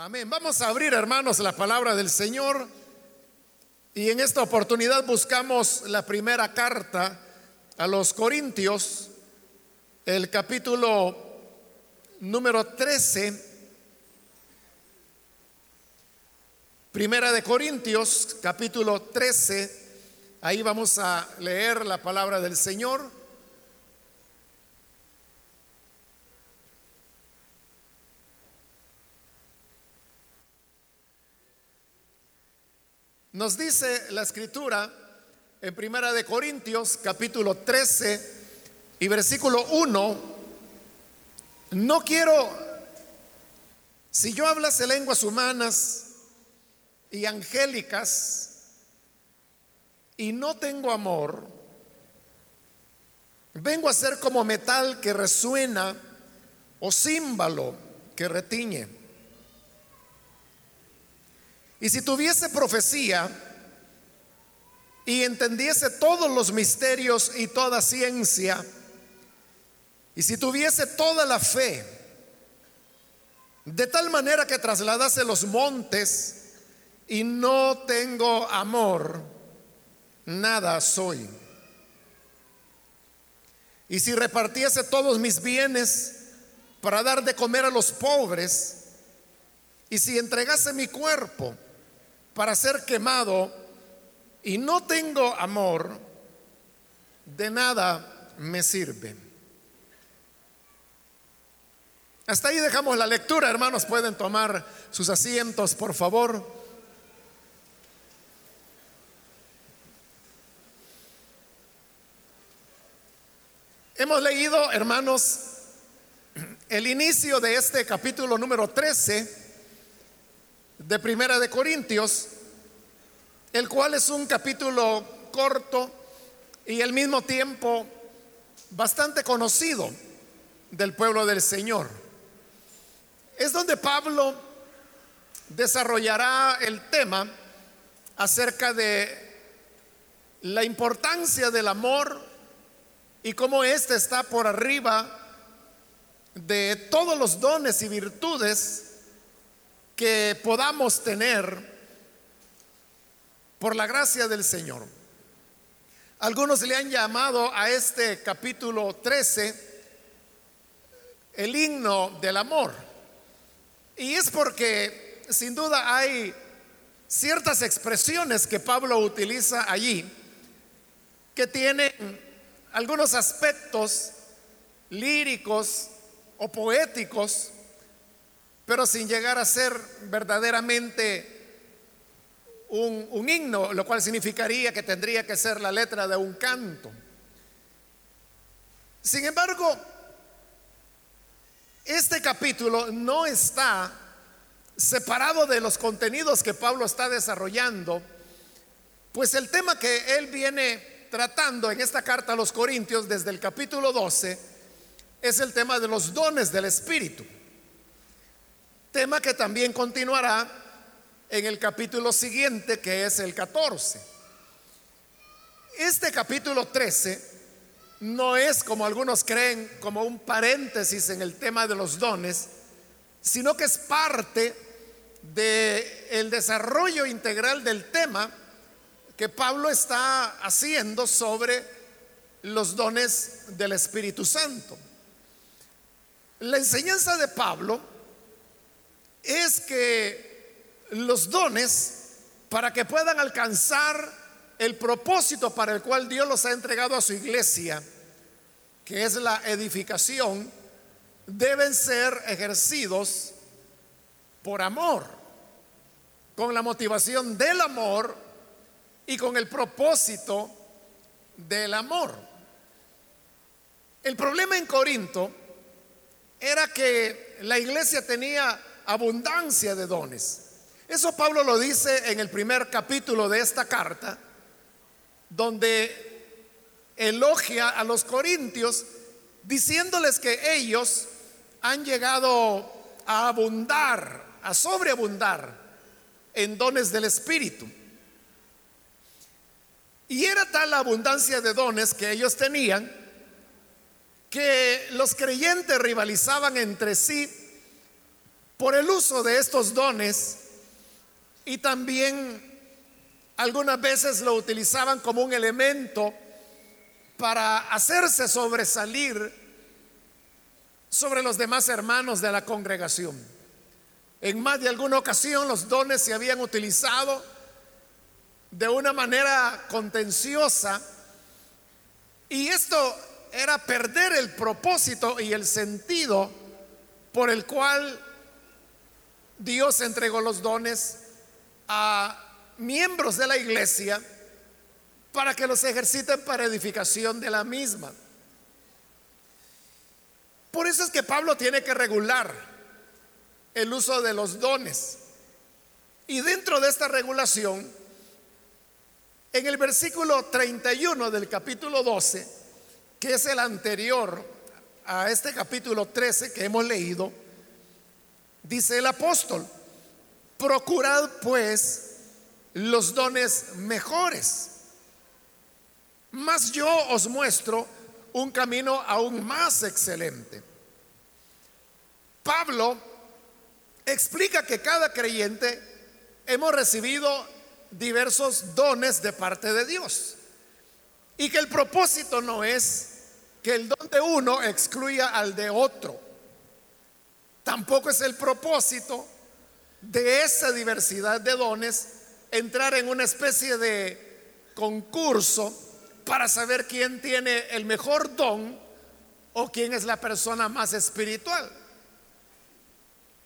Amén. Vamos a abrir, hermanos, la palabra del Señor. Y en esta oportunidad buscamos la primera carta a los Corintios, el capítulo número 13. Primera de Corintios, capítulo 13. Ahí vamos a leer la palabra del Señor. Nos dice la escritura en Primera de Corintios capítulo 13 y versículo 1, no quiero, si yo hablase lenguas humanas y angélicas y no tengo amor, vengo a ser como metal que resuena o címbalo que retiñe. Y si tuviese profecía y entendiese todos los misterios y toda ciencia, y si tuviese toda la fe, de tal manera que trasladase los montes y no tengo amor, nada soy. Y si repartiese todos mis bienes para dar de comer a los pobres, y si entregase mi cuerpo, para ser quemado y no tengo amor, de nada me sirve. Hasta ahí dejamos la lectura, hermanos. Pueden tomar sus asientos, por favor. Hemos leído, hermanos, el inicio de este capítulo número 13 de Primera de Corintios, el cual es un capítulo corto y al mismo tiempo bastante conocido del pueblo del Señor. Es donde Pablo desarrollará el tema acerca de la importancia del amor y cómo éste está por arriba de todos los dones y virtudes que podamos tener por la gracia del Señor. Algunos le han llamado a este capítulo 13 el himno del amor. Y es porque sin duda hay ciertas expresiones que Pablo utiliza allí que tienen algunos aspectos líricos o poéticos pero sin llegar a ser verdaderamente un, un, himno, lo cual significaría que tendría que ser la letra de un canto. Sin embargo, este capítulo no está separado de los contenidos que Pablo está desarrollando, pues el tema que él viene tratando en esta carta a los Corintios desde el capítulo 12 es el tema de los dones del Espíritu. Tema que también continuará en el capítulo siguiente, que es el 14. Este capítulo 13 no es, como algunos creen, como un paréntesis en el tema de los dones, sino que es parte del el desarrollo integral del tema que Pablo está haciendo sobre los dones del Espíritu Santo. La enseñanza de Pablo es que los dones, para que puedan alcanzar el propósito para el cual Dios los ha entregado a su iglesia, que es la edificación, deben ser ejercidos por amor, con la motivación del amor y con el propósito del amor. El problema en Corinto era que la iglesia tenía abundancia de dones. Eso Pablo lo dice en el primer capítulo de esta carta, donde elogia a los corintios diciéndoles que ellos han llegado a abundar, a sobreabundar en dones del Espíritu. Y era tal la abundancia de dones que ellos tenían que los creyentes rivalizaban entre sí por el uso de estos dones y también algunas veces lo utilizaban como un elemento para hacerse sobresalir sobre los demás hermanos de la congregación. En más de alguna ocasión los dones se habían utilizado de una manera contenciosa y esto era perder el propósito y el sentido por el cual Dios entregó los dones a miembros de la iglesia para que los ejerciten para edificación de la misma. Por eso es que Pablo tiene que regular el uso de los dones. Y dentro de esta regulación, en el versículo 31 del capítulo 12, que es el anterior a este capítulo 13 que hemos leído, dice el apóstol, procurad pues los dones mejores, mas yo os muestro un camino aún más excelente. Pablo explica que cada creyente hemos recibido diversos dones de parte de Dios y que el propósito no es que el don de uno excluya al de otro. Tampoco es el propósito de esa diversidad de dones entrar en una especie de concurso para saber quién tiene el mejor don o quién es la persona más espiritual.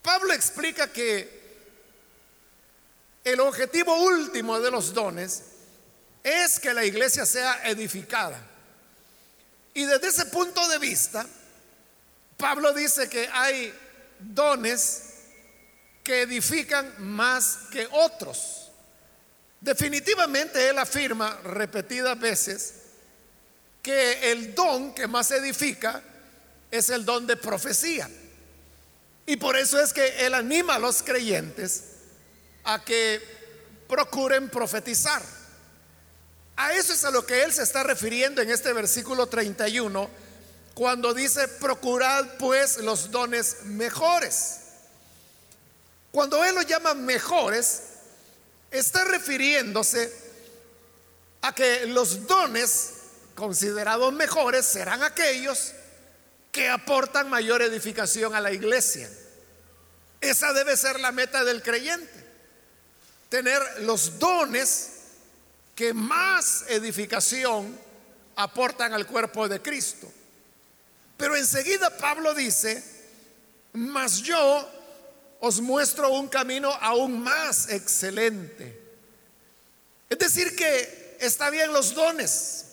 Pablo explica que el objetivo último de los dones es que la iglesia sea edificada. Y desde ese punto de vista, Pablo dice que hay dones que edifican más que otros. Definitivamente él afirma repetidas veces que el don que más edifica es el don de profecía. Y por eso es que él anima a los creyentes a que procuren profetizar. A eso es a lo que él se está refiriendo en este versículo 31, cuando dice, procurad pues los dones mejores. Cuando él lo llama mejores, está refiriéndose a que los dones considerados mejores serán aquellos que aportan mayor edificación a la iglesia. Esa debe ser la meta del creyente tener los dones que más edificación aportan al cuerpo de Cristo. Pero enseguida Pablo dice, mas yo os muestro un camino aún más excelente. Es decir, que está bien los dones,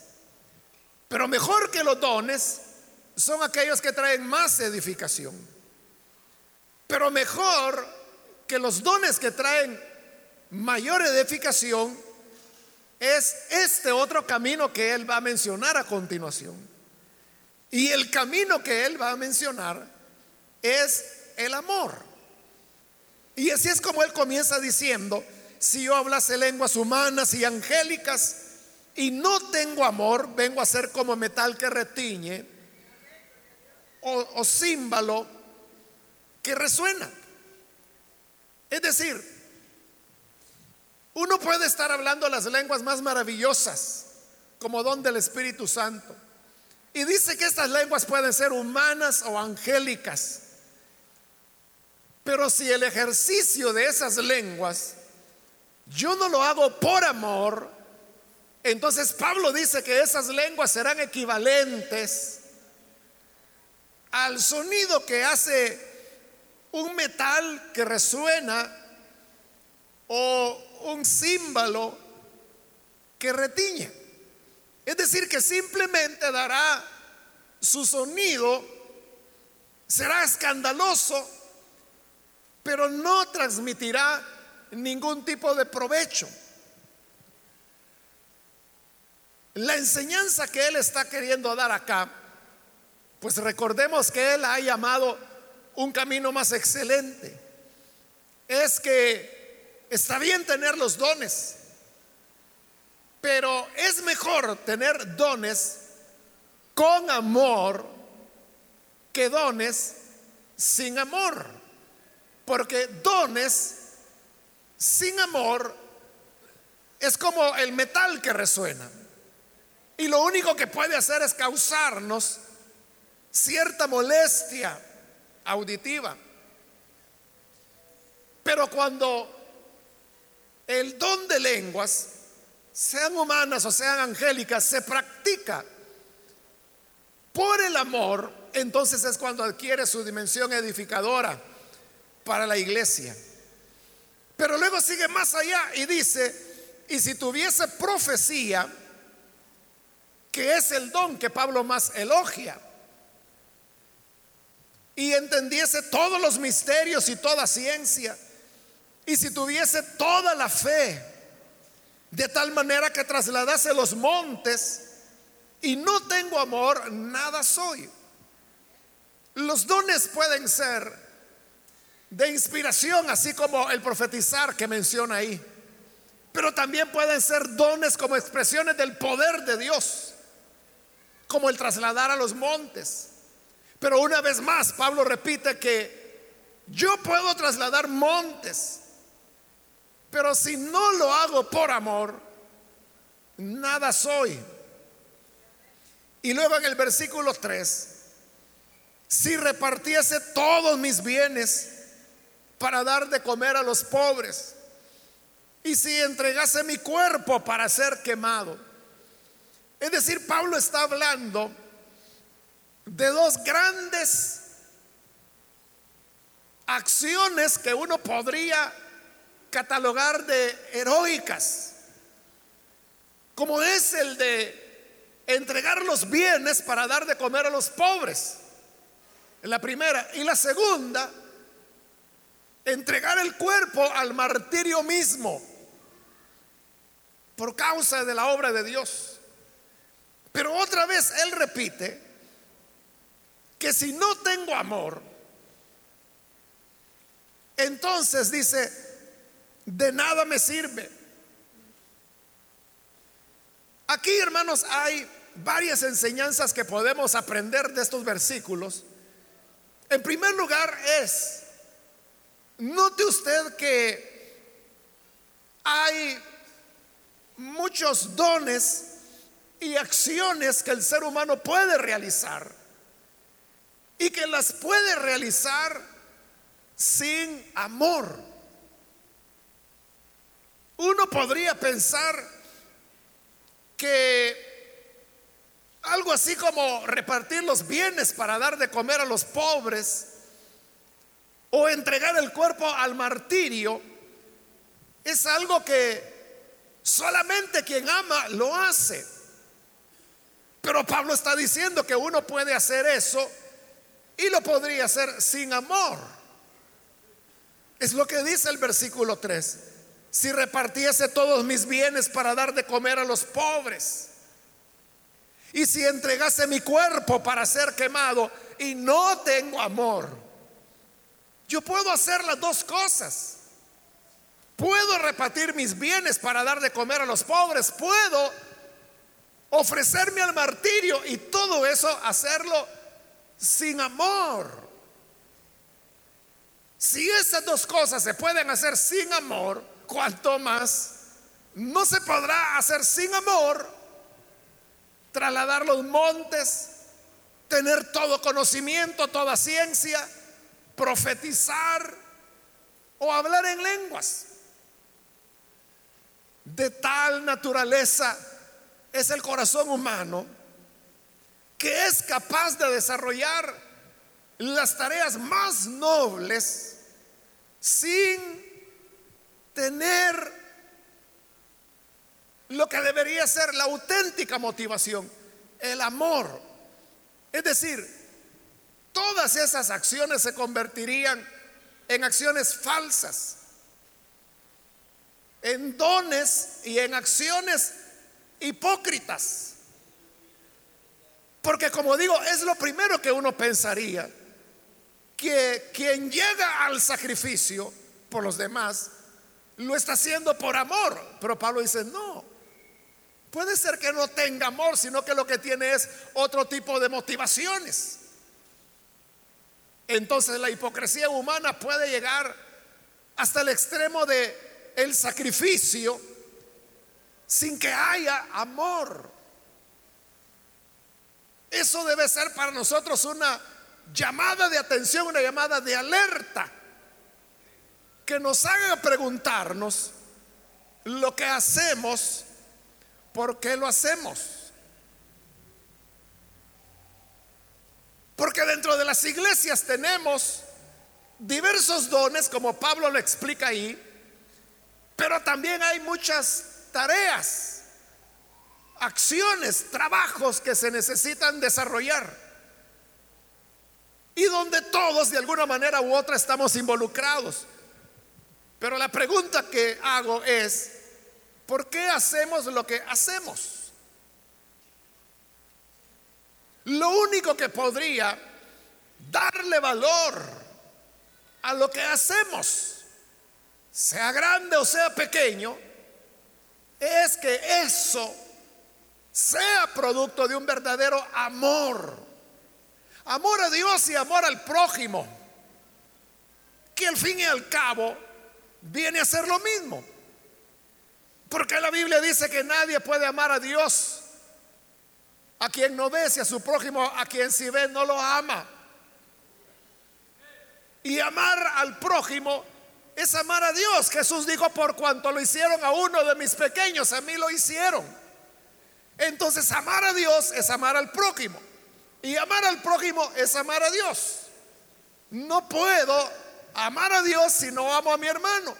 pero mejor que los dones son aquellos que traen más edificación. Pero mejor que los dones que traen mayor edificación es este otro camino que él va a mencionar a continuación. Y el camino que él va a mencionar es el amor. Y así es como él comienza diciendo, si yo hablase lenguas humanas y angélicas y no tengo amor, vengo a ser como metal que retiñe o, o címbalo que resuena. Es decir, uno puede estar hablando las lenguas más maravillosas como don del Espíritu Santo. Y dice que estas lenguas pueden ser humanas o angélicas. Pero si el ejercicio de esas lenguas yo no lo hago por amor, entonces Pablo dice que esas lenguas serán equivalentes al sonido que hace un metal que resuena o un símbolo que retiñe. Es decir, que simplemente dará su sonido, será escandaloso, pero no transmitirá ningún tipo de provecho. La enseñanza que él está queriendo dar acá, pues recordemos que él ha llamado un camino más excelente. Es que Está bien tener los dones, pero es mejor tener dones con amor que dones sin amor. Porque dones sin amor es como el metal que resuena. Y lo único que puede hacer es causarnos cierta molestia auditiva. Pero cuando el don de lenguas, sean humanas o sean angélicas, se practica por el amor, entonces es cuando adquiere su dimensión edificadora para la iglesia. Pero luego sigue más allá y dice, y si tuviese profecía, que es el don que Pablo más elogia, y entendiese todos los misterios y toda ciencia, y si tuviese toda la fe, de tal manera que trasladase los montes, y no tengo amor, nada soy. Los dones pueden ser de inspiración, así como el profetizar que menciona ahí. Pero también pueden ser dones como expresiones del poder de Dios, como el trasladar a los montes. Pero una vez más, Pablo repite que yo puedo trasladar montes, pero si no lo hago por amor, nada soy. Y luego en el versículo 3, si repartiese todos mis bienes para dar de comer a los pobres, y si entregase mi cuerpo para ser quemado. Es decir, Pablo está hablando de dos grandes acciones que uno podría catalogar de heroicas, como es el de entregar los bienes para dar de comer a los pobres. La primera. Y la segunda, entregar el cuerpo al martirio mismo por causa de la obra de Dios. Pero otra vez él repite que si no tengo amor, entonces dice, de nada me sirve. Aquí, hermanos, hay varias enseñanzas que podemos aprender de estos versículos. En primer lugar es, note usted que hay muchos dones y acciones que el ser humano puede realizar y que las puede realizar sin amor. Uno podría pensar que algo así como repartir los bienes para dar de comer a los pobres o entregar el cuerpo al martirio es algo que solamente quien ama lo hace. Pero Pablo está diciendo que uno puede hacer eso y lo podría hacer sin amor. Es lo que dice el versículo 3. Si repartiese todos mis bienes para dar de comer a los pobres y si entregase mi cuerpo para ser quemado y no tengo amor, yo puedo hacer las dos cosas. Puedo repartir mis bienes para dar de comer a los pobres. Puedo ofrecerme al martirio y todo eso hacerlo sin amor. Si esas dos cosas se pueden hacer sin amor, cuanto más no se podrá hacer sin amor trasladar los montes, tener todo conocimiento, toda ciencia, profetizar o hablar en lenguas. De tal naturaleza es el corazón humano que es capaz de desarrollar las tareas más nobles sin tener lo que debería ser la auténtica motivación, el amor. Es decir, todas esas acciones se convertirían en acciones falsas, en dones y en acciones hipócritas. Porque como digo, es lo primero que uno pensaría, que quien llega al sacrificio por los demás, lo está haciendo por amor. Pero Pablo dice, no, Puede ser que no tenga amor, sino que lo que tiene es otro tipo de motivaciones. entonces la hipocresía humana puede llegar hasta el extremo de el sacrificio sin que haya amor. Eso debe ser para nosotros una llamada de atención, una llamada de alerta que nos haga preguntarnos lo que hacemos, ¿por qué lo hacemos? Porque dentro de las iglesias tenemos diversos dones, como Pablo lo explica ahí, pero también hay muchas tareas, acciones, trabajos que se necesitan desarrollar. Y donde todos de alguna manera u otra estamos involucrados. Pero la pregunta que hago es, ¿por qué hacemos lo que hacemos? Lo único que podría darle valor a lo que hacemos, sea grande o sea pequeño, es que eso sea producto de un verdadero amor. Amor a Dios y amor al prójimo, que al fin y al cabo viene a ser lo mismo. Porque la Biblia dice que nadie puede amar a Dios a quien no ve, si a su prójimo, a quien si ve, no lo ama. Y amar al prójimo es amar a Dios. Jesús dijo, por cuanto lo hicieron a uno de mis pequeños, a mí lo hicieron. Entonces amar a Dios es amar al prójimo. Y amar al prójimo es amar a Dios. No puedo amar a Dios si no amo a mi hermano.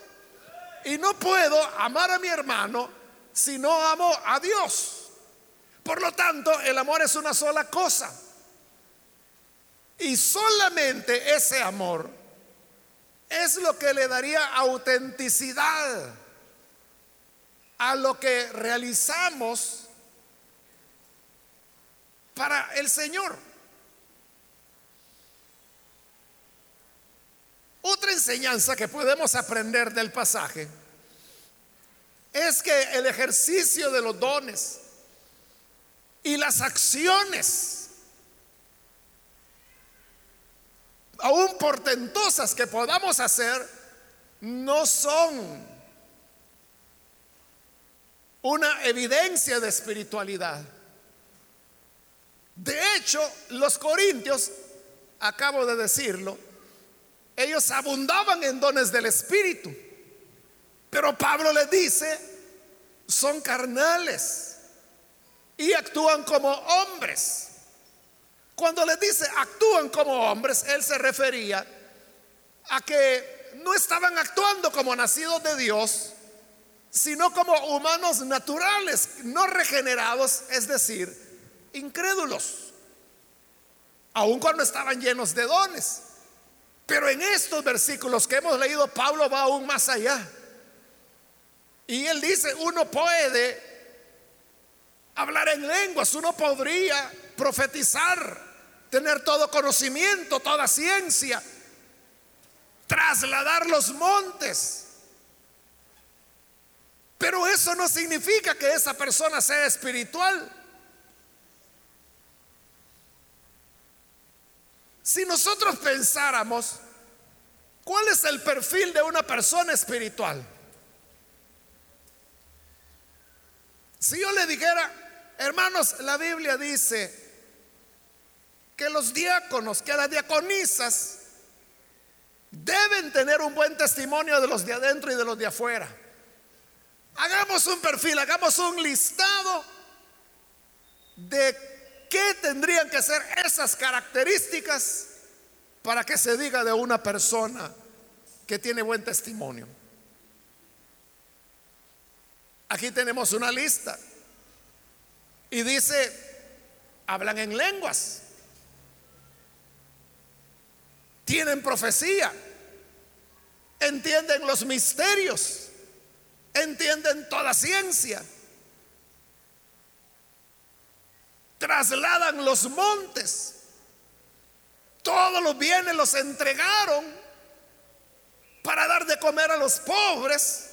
Y no puedo amar a mi hermano si no amo a Dios. Por lo tanto, el amor es una sola cosa. Y solamente ese amor es lo que le daría autenticidad a lo que realizamos para el Señor. Otra enseñanza que podemos aprender del pasaje es que el ejercicio de los dones y las acciones, aún portentosas que podamos hacer, no son una evidencia de espiritualidad. De hecho, los corintios, acabo de decirlo, ellos abundaban en dones del Espíritu. Pero Pablo les dice, son carnales y actúan como hombres. Cuando les dice actúan como hombres, él se refería a que no estaban actuando como nacidos de Dios, sino como humanos naturales, no regenerados, es decir, incrédulos, aun cuando estaban llenos de dones. Pero en estos versículos que hemos leído, Pablo va aún más allá. Y él dice, uno puede hablar en lenguas, uno podría profetizar, tener todo conocimiento, toda ciencia, trasladar los montes. Pero eso no significa que esa persona sea espiritual. Si nosotros pensáramos, ¿cuál es el perfil de una persona espiritual? Si yo le dijera, Hermanos, la Biblia dice que los diáconos, que las diaconisas deben tener un buen testimonio de los de adentro y de los de afuera. Hagamos un perfil, hagamos un listado de qué tendrían que ser esas características para que se diga de una persona que tiene buen testimonio. Aquí tenemos una lista. Y dice, hablan en lenguas, tienen profecía, entienden los misterios, entienden toda ciencia, trasladan los montes, todos los bienes los entregaron para dar de comer a los pobres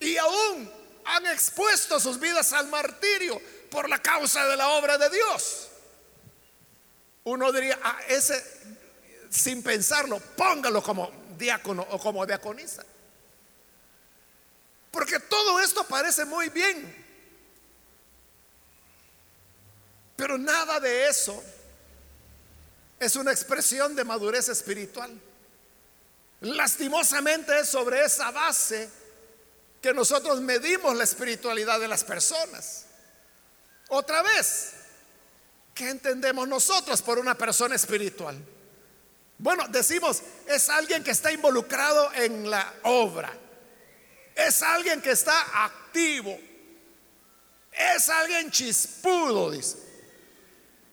y aún han expuesto sus vidas al martirio por la causa de la obra de Dios. uno diría, ah, ese, sin pensarlo, póngalo como diácono o como diaconisa. Porque todo esto parece muy bien. Pero nada de eso es una expresión de madurez espiritual. Lastimosamente es sobre esa base que nosotros medimos la espiritualidad de las personas. Otra vez, ¿qué entendemos nosotros por una persona espiritual? Bueno, decimos, es alguien que está involucrado en la obra. Es alguien que está activo. Es alguien chispudo, dice.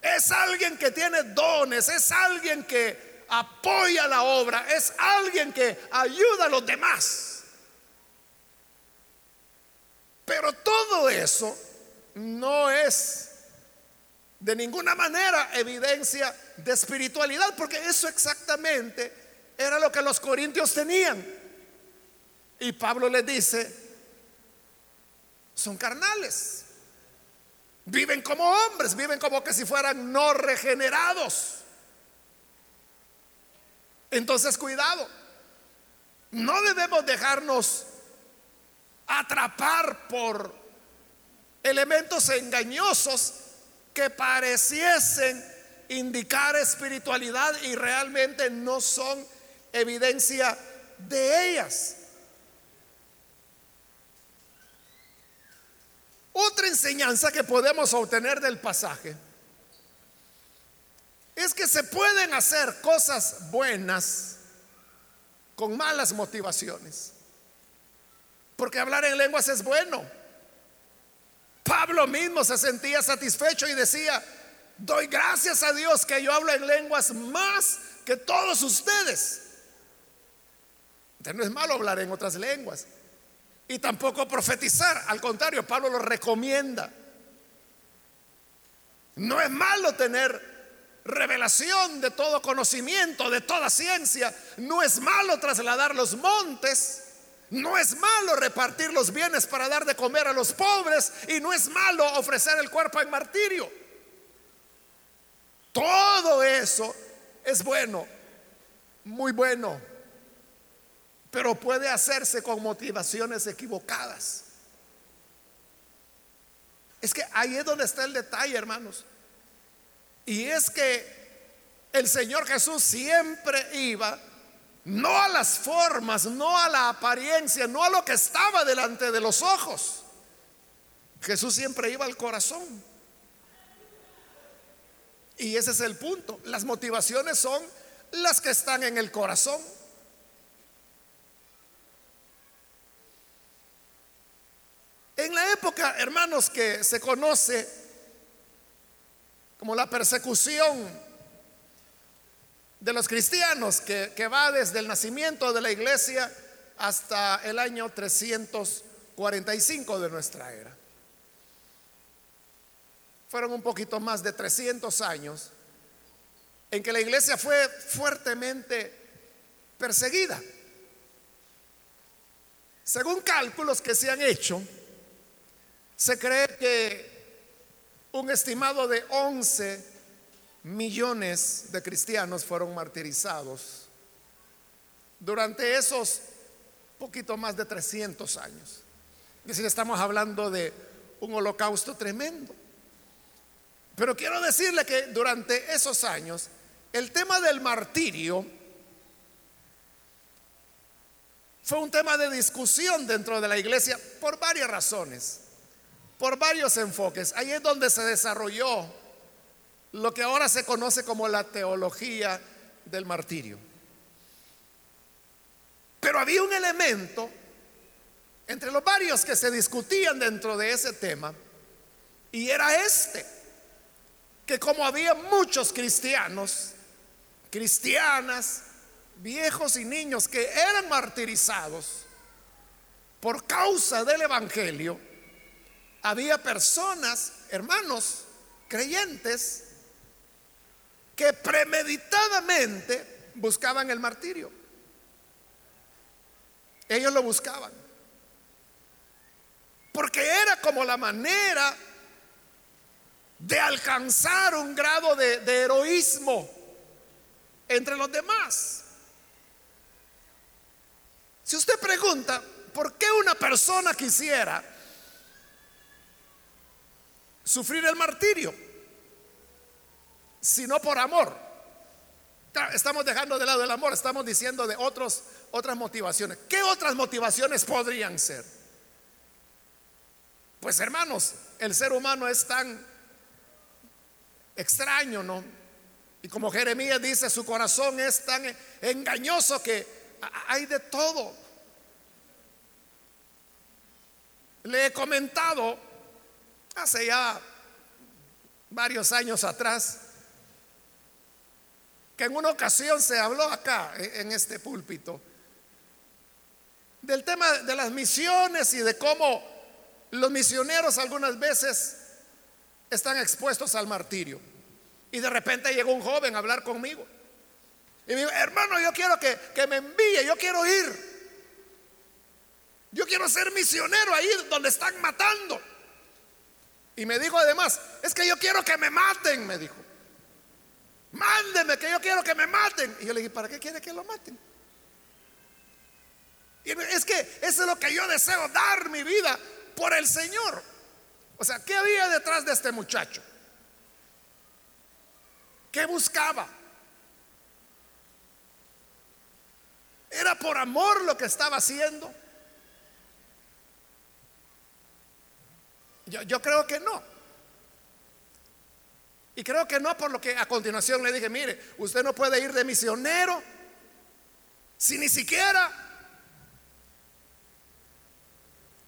Es alguien que tiene dones. Es alguien que apoya la obra. Es alguien que ayuda a los demás. Pero todo eso no es de ninguna manera evidencia de espiritualidad, porque eso exactamente era lo que los corintios tenían. Y Pablo les dice, son carnales, viven como hombres, viven como que si fueran no regenerados. Entonces, cuidado, no debemos dejarnos atrapar por elementos engañosos que pareciesen indicar espiritualidad y realmente no son evidencia de ellas. Otra enseñanza que podemos obtener del pasaje es que se pueden hacer cosas buenas con malas motivaciones. Porque hablar en lenguas es bueno. Pablo mismo se sentía satisfecho y decía, doy gracias a Dios que yo hablo en lenguas más que todos ustedes. Entonces no es malo hablar en otras lenguas. Y tampoco profetizar. Al contrario, Pablo lo recomienda. No es malo tener revelación de todo conocimiento, de toda ciencia. No es malo trasladar los montes. No es malo repartir los bienes para dar de comer a los pobres y no es malo ofrecer el cuerpo en martirio. Todo eso es bueno, muy bueno, pero puede hacerse con motivaciones equivocadas. Es que ahí es donde está el detalle, hermanos. Y es que el Señor Jesús siempre iba no a las formas, no a la apariencia, no a lo que estaba delante de los ojos. Jesús siempre iba al corazón. Y ese es el punto. Las motivaciones son las que están en el corazón. En la época, hermanos, que se conoce como la persecución de los cristianos, que, va desde el nacimiento de la iglesia hasta el año 345 de nuestra era. Fueron un poquito más de 300 años en que la iglesia fue fuertemente perseguida. Según cálculos que se han hecho, se cree que un estimado de 11 millones de cristianos fueron martirizados durante esos poquito más de 300 años. Es decir, estamos hablando de un holocausto tremendo. Pero quiero decirle que durante esos años el tema del martirio fue un tema de discusión dentro de la iglesia por varias razones, por varios enfoques. Ahí es donde se desarrolló lo que ahora se conoce como la teología del martirio. Pero había un elemento entre los varios que se discutían dentro de ese tema, y era este, que como había muchos cristianos, cristianas, viejos y niños que eran martirizados por causa del Evangelio, había personas, hermanos, creyentes, que premeditadamente buscaban el martirio. Ellos lo buscaban. Porque era como la manera de alcanzar un grado de, heroísmo entre los demás. Si usted pregunta, ¿por qué una persona quisiera sufrir el martirio? Si no por amor. Estamos dejando de lado el amor, estamos diciendo de otros, otras motivaciones. ¿Qué otras motivaciones podrían ser? Pues hermanos, el ser humano es tan extraño, ¿no? Y como Jeremías dice, su corazón es tan engañoso que hay de todo. Le he comentado hace ya varios años atrás que en una ocasión se habló acá en este púlpito del tema de las misiones y de cómo los misioneros algunas veces están expuestos al martirio. Y de repente llegó un joven a hablar conmigo. Y me dijo, hermano, yo quiero que, que me envíe, yo quiero ir. Yo quiero ser misionero ahí donde están matando. Y me dijo además, es que yo quiero que me maten, me dijo. Mándeme que yo quiero que me maten. Y yo le dije, ¿para qué quiere que lo maten? Y es que eso es lo que yo deseo, dar mi vida por el Señor. O sea, ¿qué había detrás de este muchacho? ¿Qué buscaba? ¿Era por amor lo que estaba haciendo? Yo, creo que no. Y creo que no por lo que a continuación le dije, mire, usted no puede ir de misionero si ni siquiera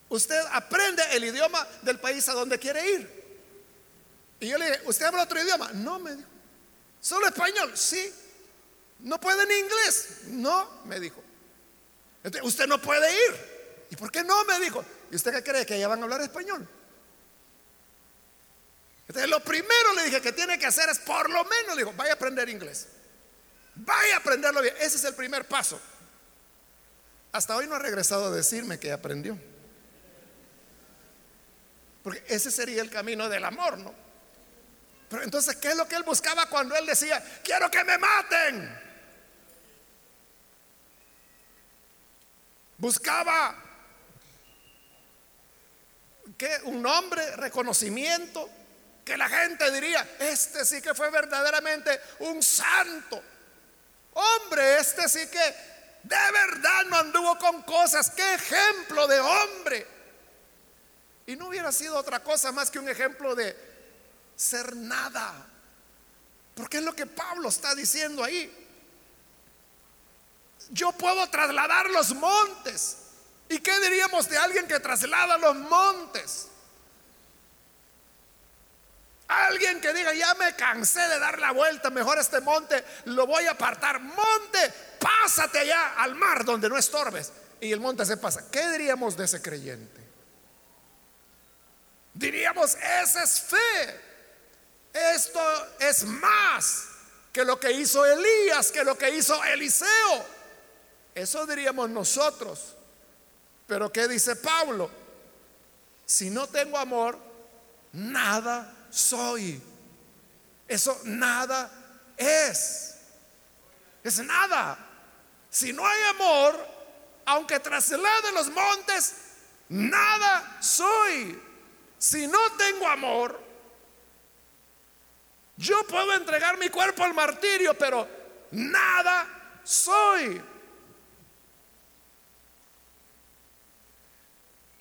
usted aprende el idioma del país a donde quiere ir. Y yo le dije, ¿usted habla otro idioma? No, me dijo. ¿Solo español? Sí. ¿No puede ni inglés? No, me dijo. Entonces, usted no puede ir. ¿Y por qué no? Me dijo. ¿Y usted qué cree? ¿Que allá van a hablar español? Lo primero le dije que tiene que hacer es, por lo menos, le dijo, vaya a aprender inglés. Vaya a aprenderlo bien. Ese es el primer paso. Hasta hoy no ha regresado a decirme que aprendió. Porque ese sería el camino del amor, ¿no? Pero entonces, ¿qué es lo que él buscaba cuando él decía, quiero que me maten? Buscaba que un nombre, reconocimiento, que la gente diría, este sí que fue verdaderamente un santo. Hombre, este sí que de verdad no anduvo con cosas. Qué ejemplo de hombre. Y no hubiera sido otra cosa más que un ejemplo de ser nada. Porque es lo que Pablo está diciendo ahí. Yo puedo trasladar los montes. ¿Y qué diríamos de alguien que traslada los montes? Alguien que diga, ya me cansé de dar la vuelta, mejor este monte lo voy a apartar. Monte, pásate allá al mar donde no estorbes. Y el monte se pasa. ¿Qué diríamos de ese creyente? Diríamos, esa es fe. Esto es más que lo que hizo Elías, que lo que hizo Eliseo. Eso diríamos nosotros. Pero ¿qué dice Pablo? Si no tengo amor, nada soy. Eso nada es. Es nada. Si no hay amor, aunque traslade los montes, nada soy. Si no tengo amor, yo puedo entregar mi cuerpo al martirio, pero nada soy.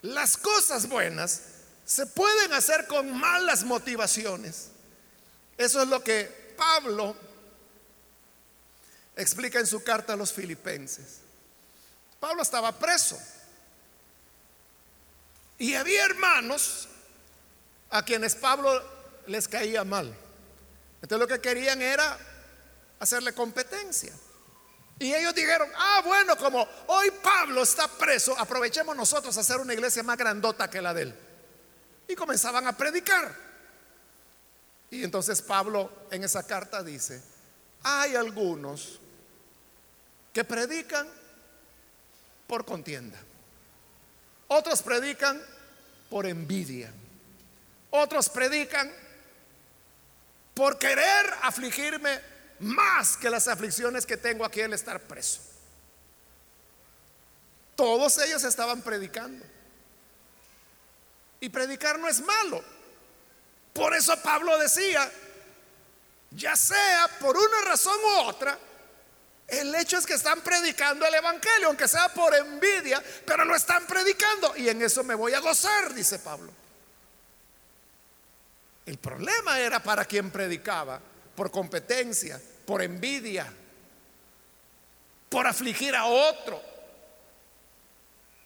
Las cosas buenas se pueden hacer con malas motivaciones. Eso es lo que Pablo explica en su carta a los filipenses. Pablo estaba preso. Y había hermanos a quienes Pablo les caía mal. Entonces lo que querían era hacerle competencia. Y ellos dijeron, ah, bueno, como hoy Pablo está preso, aprovechemos nosotros a hacer una iglesia más grandota que la de él. Y comenzaban a predicar. Y entonces Pablo en esa carta dice, hay algunos que predican por contienda. Otros predican por envidia. Otros predican por querer afligirme más que las aflicciones que tengo aquí al estar preso. Todos ellos estaban predicando. Y predicar no es malo. Por eso Pablo decía, ya sea por una razón u otra, el hecho es que están predicando el Evangelio, aunque sea por envidia, pero lo están predicando. Y en eso me voy a gozar, dice Pablo. El problema era para quien predicaba, por competencia, por envidia, por afligir a otro,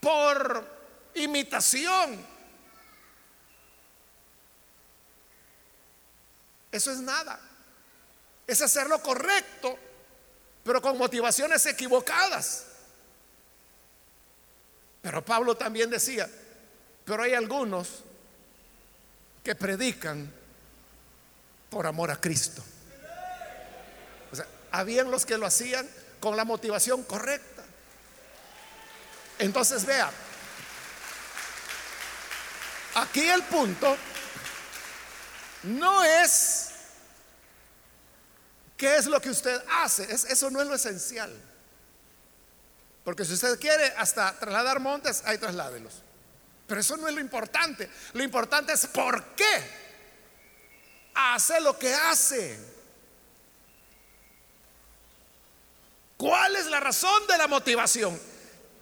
por imitación. Eso es nada. Es hacer lo correcto, pero con motivaciones equivocadas. Pero Pablo también decía, pero hay algunos que predican por amor a Cristo. O habían los que lo hacían con la motivación correcta. Entonces vea, aquí el punto no es qué es lo que usted hace, eso no es lo esencial. Porque si usted quiere hasta trasladar montes, ahí trasládelos. Pero eso no es lo importante. Lo importante es por qué hace lo que hace. ¿Cuál es la razón de la motivación?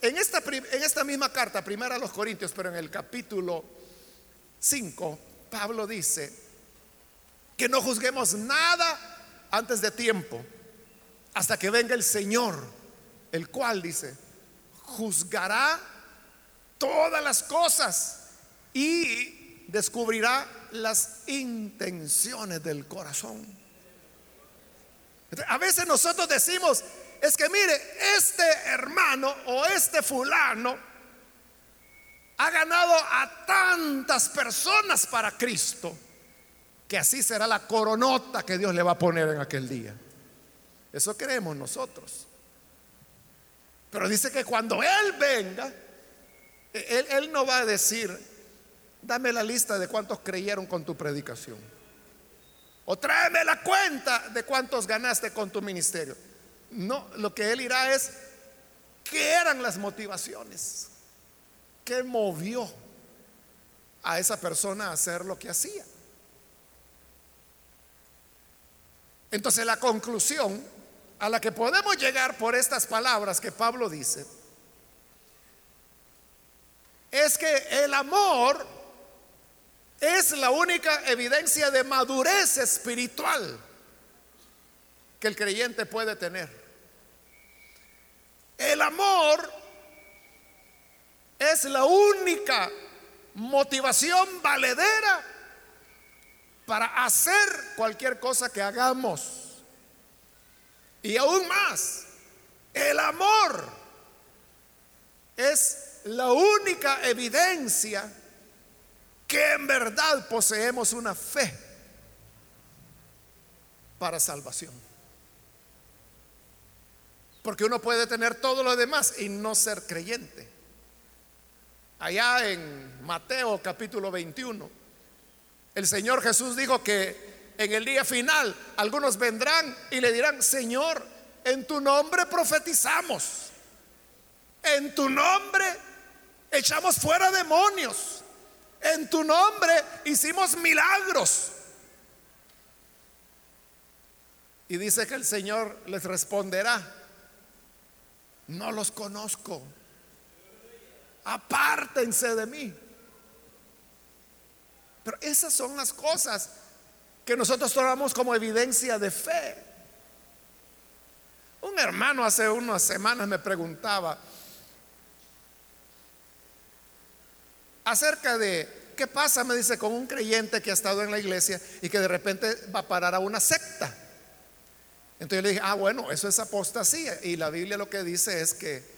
En esta, en esta misma carta, primera a los Corintios, pero en el capítulo 5, Pablo dice, que no juzguemos nada antes de tiempo, hasta que venga el Señor, el cual dice, juzgará todas las cosas y descubrirá las intenciones del corazón. A veces nosotros decimos, es que mire, este hermano o este fulano ha ganado a tantas personas para Cristo que así será la coronota que Dios le va a poner en aquel día. Eso creemos nosotros. Pero dice que cuando Él venga, él, él, no va a decir, dame la lista de cuántos creyeron con tu predicación. O tráeme la cuenta de cuántos ganaste con tu ministerio. No, lo que Él irá es, ¿qué eran las motivaciones? ¿Qué movió a esa persona a hacer lo que hacía? Entonces la conclusión a la que podemos llegar por estas palabras que Pablo dice es que el amor es la única evidencia de madurez espiritual que el creyente puede tener. El amor es la única motivación valedera para hacer cualquier cosa que hagamos. Y aún más, el amor es la única evidencia que en verdad poseemos una fe para salvación. Porque uno puede tener todo lo demás y no ser creyente. Allá en Mateo capítulo 21 el Señor Jesús dijo que en el día final algunos vendrán y le dirán, Señor, en tu nombre profetizamos, en tu nombre echamos fuera demonios, en tu nombre hicimos milagros. Y dice que el Señor les responderá, no los conozco, apártense de mí. Pero esas son las cosas que nosotros tomamos como evidencia de fe. Un hermano hace unas semanas me preguntaba acerca de qué pasa, me dice, con un creyente que ha estado en la iglesia y que de repente va a parar a una secta. Entonces yo le dije, ah, bueno, eso es apostasía. Y la Biblia lo que dice es que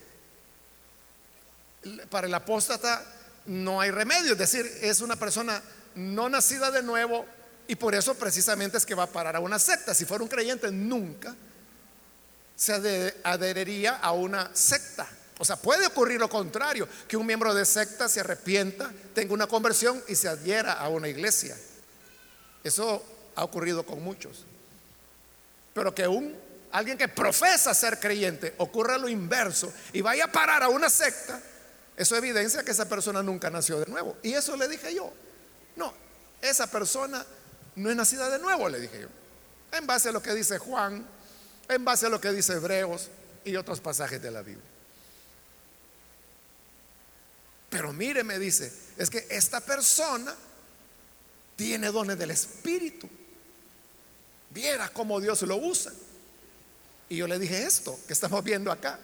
para el apóstata no hay remedio, es decir, es una persona no nacida de nuevo y por eso precisamente es que va a parar a una secta. Si fuera un creyente, nunca se adheriría a una secta. O sea, puede ocurrir lo contrario, que un miembro de secta se arrepienta, tenga una conversión y se adhiera a una iglesia. Eso ha ocurrido con muchos. Pero que un alguien que profesa ser creyente ocurra lo inverso y vaya a parar a una secta, eso evidencia que esa persona nunca nació de nuevo. Y eso le dije yo. No, esa persona no es nacida de nuevo, le dije yo. En base a lo que dice Juan, en base a lo que dice Hebreos y otros pasajes de la Biblia. Pero mire, me dice, es que esta persona tiene dones del Espíritu. Viera cómo Dios lo usa. Y yo le dije esto que estamos viendo acá.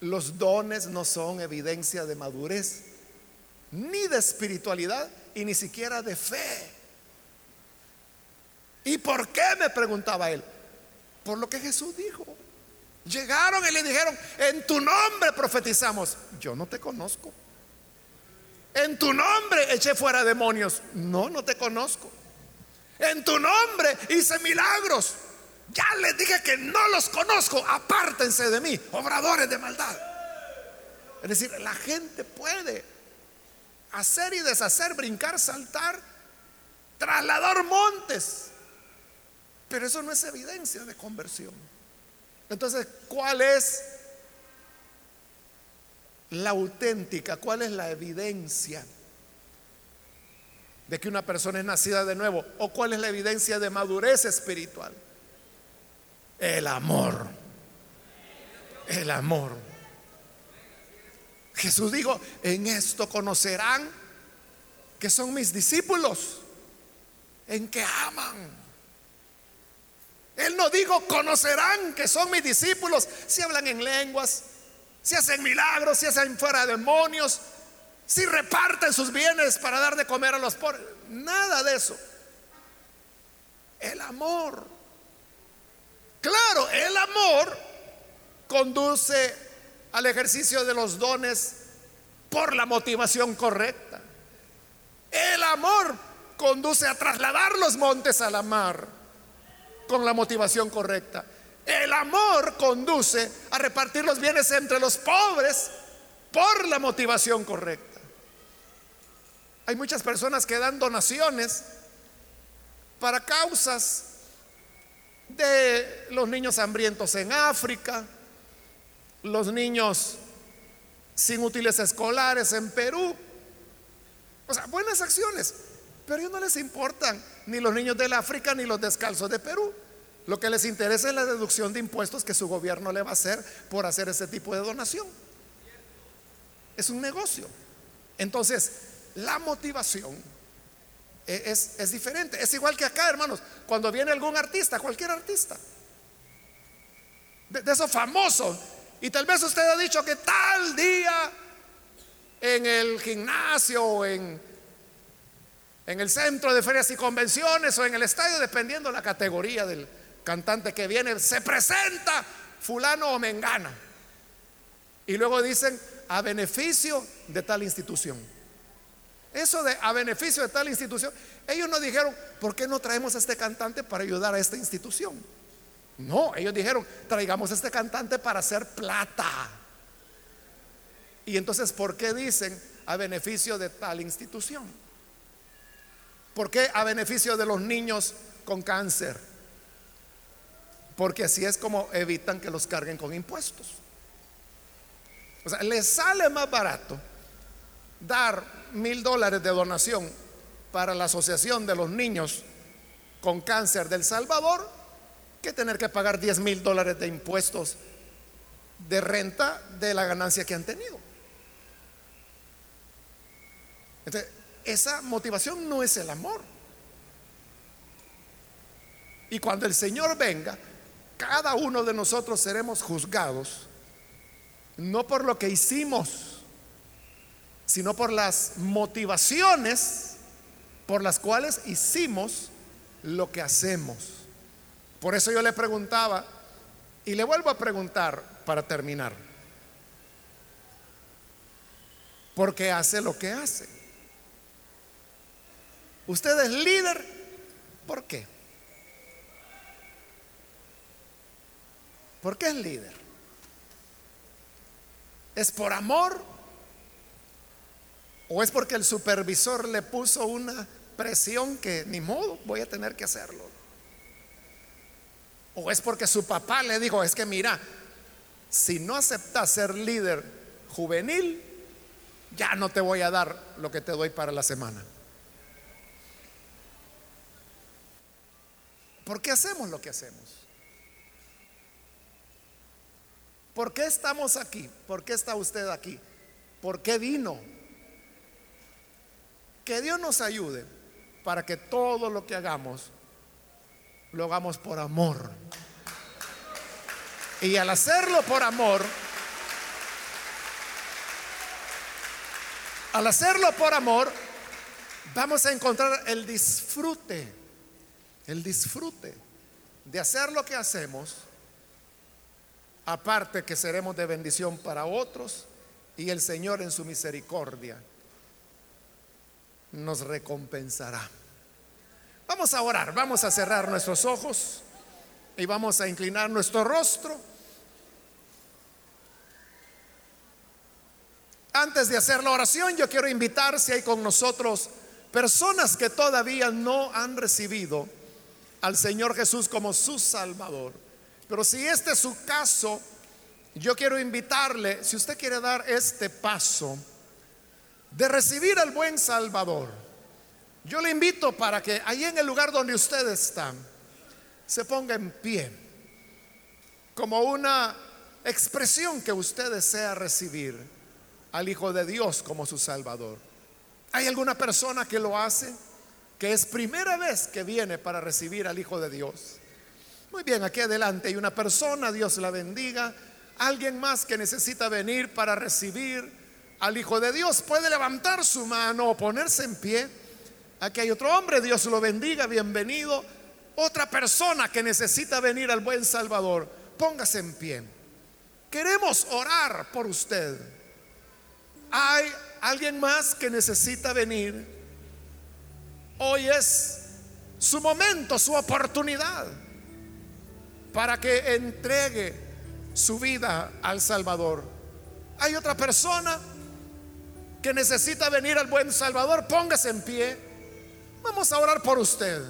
Los dones no son evidencia de madurez, ni de espiritualidad, y ni siquiera de fe. ¿Y por qué? me preguntaba él. Por lo que Jesús dijo. Llegaron y le dijeron, en tu nombre profetizamos. Yo no te conozco. En tu nombre eché fuera demonios. No, no te conozco. En tu nombre hice milagros. Ya les dije que no los conozco. Apártense de mí, obradores de maldad. Es decir, la gente puede hacer y deshacer, brincar, saltar, trasladar montes. Pero eso no es evidencia de conversión. Entonces, ¿cuál es la auténtica? ¿Cuál es la evidencia de que una persona es nacida de nuevo? ¿O cuál es la evidencia de madurez espiritual? El amor. El amor. Jesús dijo, en esto conocerán que son mis discípulos, en que aman él no dijo, conocerán que son mis discípulos si hablan en lenguas, si hacen milagros, si hacen fuera demonios, si reparten sus bienes para dar de comer a los pobres. Nada de eso. El amor. Claro, el amor conduce al ejercicio de los dones por la motivación correcta. El amor conduce a trasladar los montes a la mar con la motivación correcta. El amor conduce a repartir los bienes entre los pobres por la motivación correcta. Hay muchas personas que dan donaciones para causas de los niños hambrientos en África, los niños sin útiles escolares en Perú. O sea, buenas acciones. Pero ellos no les importan ni los niños del África ni los descalzos de Perú. Lo que les interesa es la deducción de impuestos que su gobierno le va a hacer por hacer ese tipo de donación. Es un negocio. Entonces, la motivación es, es, diferente. Es igual que acá, hermanos, cuando viene algún artista, cualquier artista, de, de esos famosos, y tal vez usted ha dicho que tal día en el gimnasio o en en el centro de ferias y convenciones o en el estadio, dependiendo la categoría del cantante que viene, se presenta fulano o mengana. Y luego dicen a beneficio de tal institución. Eso de a beneficio de tal institución, ellos no dijeron, ¿por qué no traemos a este cantante para ayudar a esta institución? No, ellos dijeron, traigamos este cantante para hacer plata. Y entonces, ¿por qué dicen a beneficio de tal institución? ¿Por qué a beneficio de los niños con cáncer? Porque así es como evitan que los carguen con impuestos. O sea, les sale más barato dar mil dólares de donación para la Asociación de los Niños con Cáncer del Salvador que tener que pagar 10 mil dólares de impuestos de renta de la ganancia que han tenido. Entonces, esa motivación no es el amor. Y cuando el Señor venga, cada uno de nosotros seremos juzgados, no por lo que hicimos, sino por las motivaciones por las cuales hicimos lo que hacemos. Por eso yo le preguntaba, y le vuelvo a preguntar para terminar, ¿por qué hace lo que hace? Usted es líder, ¿por qué? ¿Por qué es líder? ¿Es por amor? ¿O es porque el supervisor le puso una presión que ni modo, voy a tener que hacerlo. O es porque su papá le dijo, es que mira, si no aceptas ser líder juvenil, ya no te voy a dar lo que te doy para la semana. ¿Por qué hacemos lo que hacemos? ¿Por qué estamos aquí? ¿Por qué está usted aquí? ¿Por qué vino? Que Dios nos ayude para que todo lo que hagamos lo hagamos por amor. Y al hacerlo por amor, al hacerlo por amor, vamos a encontrar el disfrute, el disfrute de hacer lo que hacemos, aparte que seremos de bendición para otros y el Señor en su misericordia nos recompensará. Vamos a orar, vamos a cerrar nuestros ojos y vamos a inclinar nuestro rostro. Antes de hacer la oración, yo quiero invitar si hay con nosotros personas que todavía no han recibido al Señor Jesús como su Salvador. Pero si este es su caso, yo quiero invitarle, si usted quiere dar este paso de recibir al buen Salvador, yo le invito para que ahí en el lugar donde usted está, se ponga en pie como una expresión que usted desea recibir al Hijo de Dios como su Salvador. ¿Hay alguna persona que lo hace? Que es primera vez que viene para recibir al Hijo de Dios. Muy bien, aquí adelante hay una persona, Dios la bendiga. Alguien más que necesita venir para recibir al Hijo de Dios puede levantar su mano o ponerse en pie. Aquí hay otro hombre, Dios lo bendiga, bienvenido. Otra persona que necesita venir al buen Salvador, póngase en pie. Queremos orar por usted. ¿Hay alguien más que necesita venir? Hoy es su momento, su oportunidad para que entregue su vida al Salvador. Hay otra persona que necesita venir al buen Salvador, póngase en pie. Vamos a orar por usted.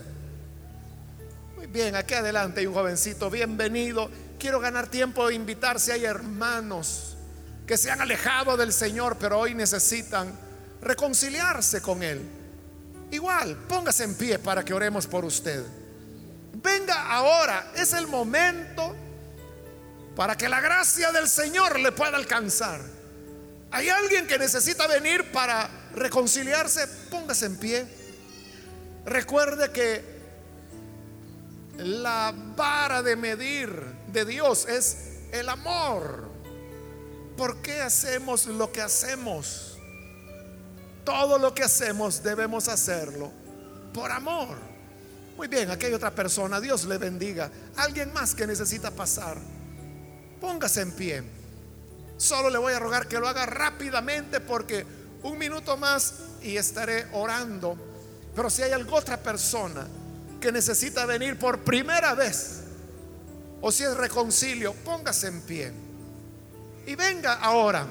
Muy bien, aquí adelante hay un jovencito, bienvenido. Quiero ganar tiempo de invitar si hay hermanos que se han alejado del Señor, pero hoy necesitan reconciliarse con Él. Igual, póngase en pie para que oremos por usted. Venga ahora, es el momento para que la gracia del Señor le pueda alcanzar. Hay alguien que necesita venir para reconciliarse, póngase en pie. Recuerde que la vara de medir de Dios es el amor. ¿Por qué hacemos lo que hacemos? Todo lo que hacemos debemos hacerlo por amor. Muy bien, aquí hay otra persona, Dios le bendiga. Alguien más que necesita pasar. Póngase en pie. Solo le voy a rogar que lo haga rápidamente porque un minuto más y estaré orando. Pero si hay alguna otra persona que necesita venir por primera vez, o si es reconcilio, póngase en pie. Y venga ahora.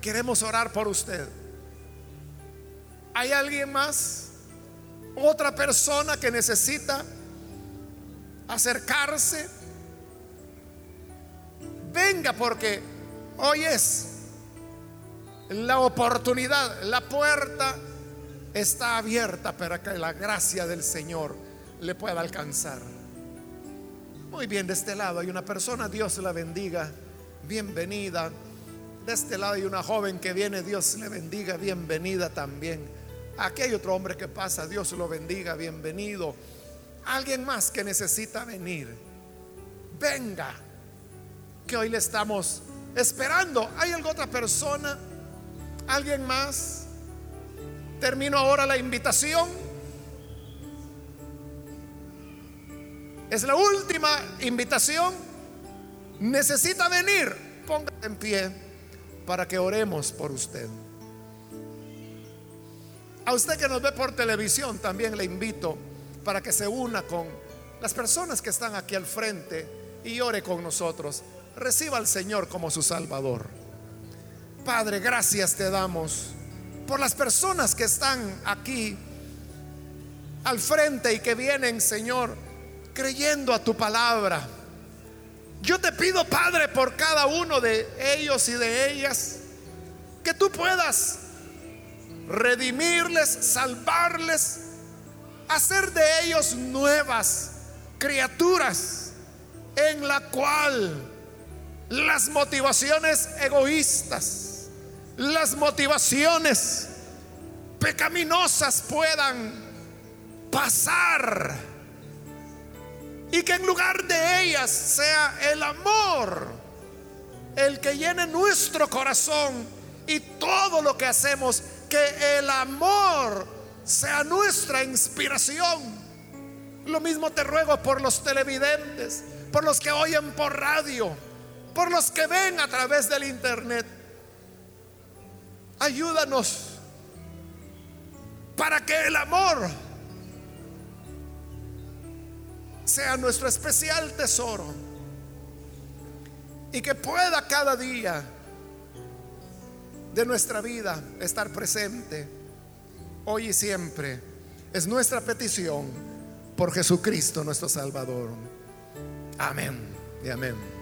Queremos orar por usted. ¿Hay alguien más? otra persona que necesita acercarse, venga porque hoy es la oportunidad, la puerta está abierta para que la gracia del Señor le pueda alcanzar. Muy bien, de este lado hay una persona, Dios la bendiga, bienvenida. De este lado hay una joven que viene, Dios le bendiga, bienvenida también. Aquí hay otro hombre que pasa, Dios lo bendiga, bienvenido. Alguien más que necesita venir, venga, que hoy le estamos esperando. ¿Hay alguna otra persona? ¿Alguien más? Termino ahora la invitación. Es la última invitación. Necesita venir. Póngase en pie para que oremos por usted. A usted que nos ve por televisión también le invito para que se una con las personas que están aquí al frente y ore con nosotros. Reciba al Señor como su Salvador. Padre, gracias te damos por las personas que están aquí al frente y que vienen, Señor, creyendo a tu palabra. Yo te pido, Padre, por cada uno de ellos y de ellas, que tú puedas redimirles, salvarles, hacer de ellos nuevas criaturas en la cual las motivaciones egoístas, las motivaciones pecaminosas puedan pasar y que en lugar de ellas sea el amor el que llene nuestro corazón y todo lo que hacemos, que el amor sea nuestra inspiración. Lo mismo te ruego por los televidentes, por los que oyen por radio, por los que ven a través del internet. Ayúdanos para que el amor sea nuestro especial tesoro y que pueda cada día de nuestra vida estar presente hoy y siempre. Es nuestra petición por Jesucristo nuestro Salvador. Amén y amén.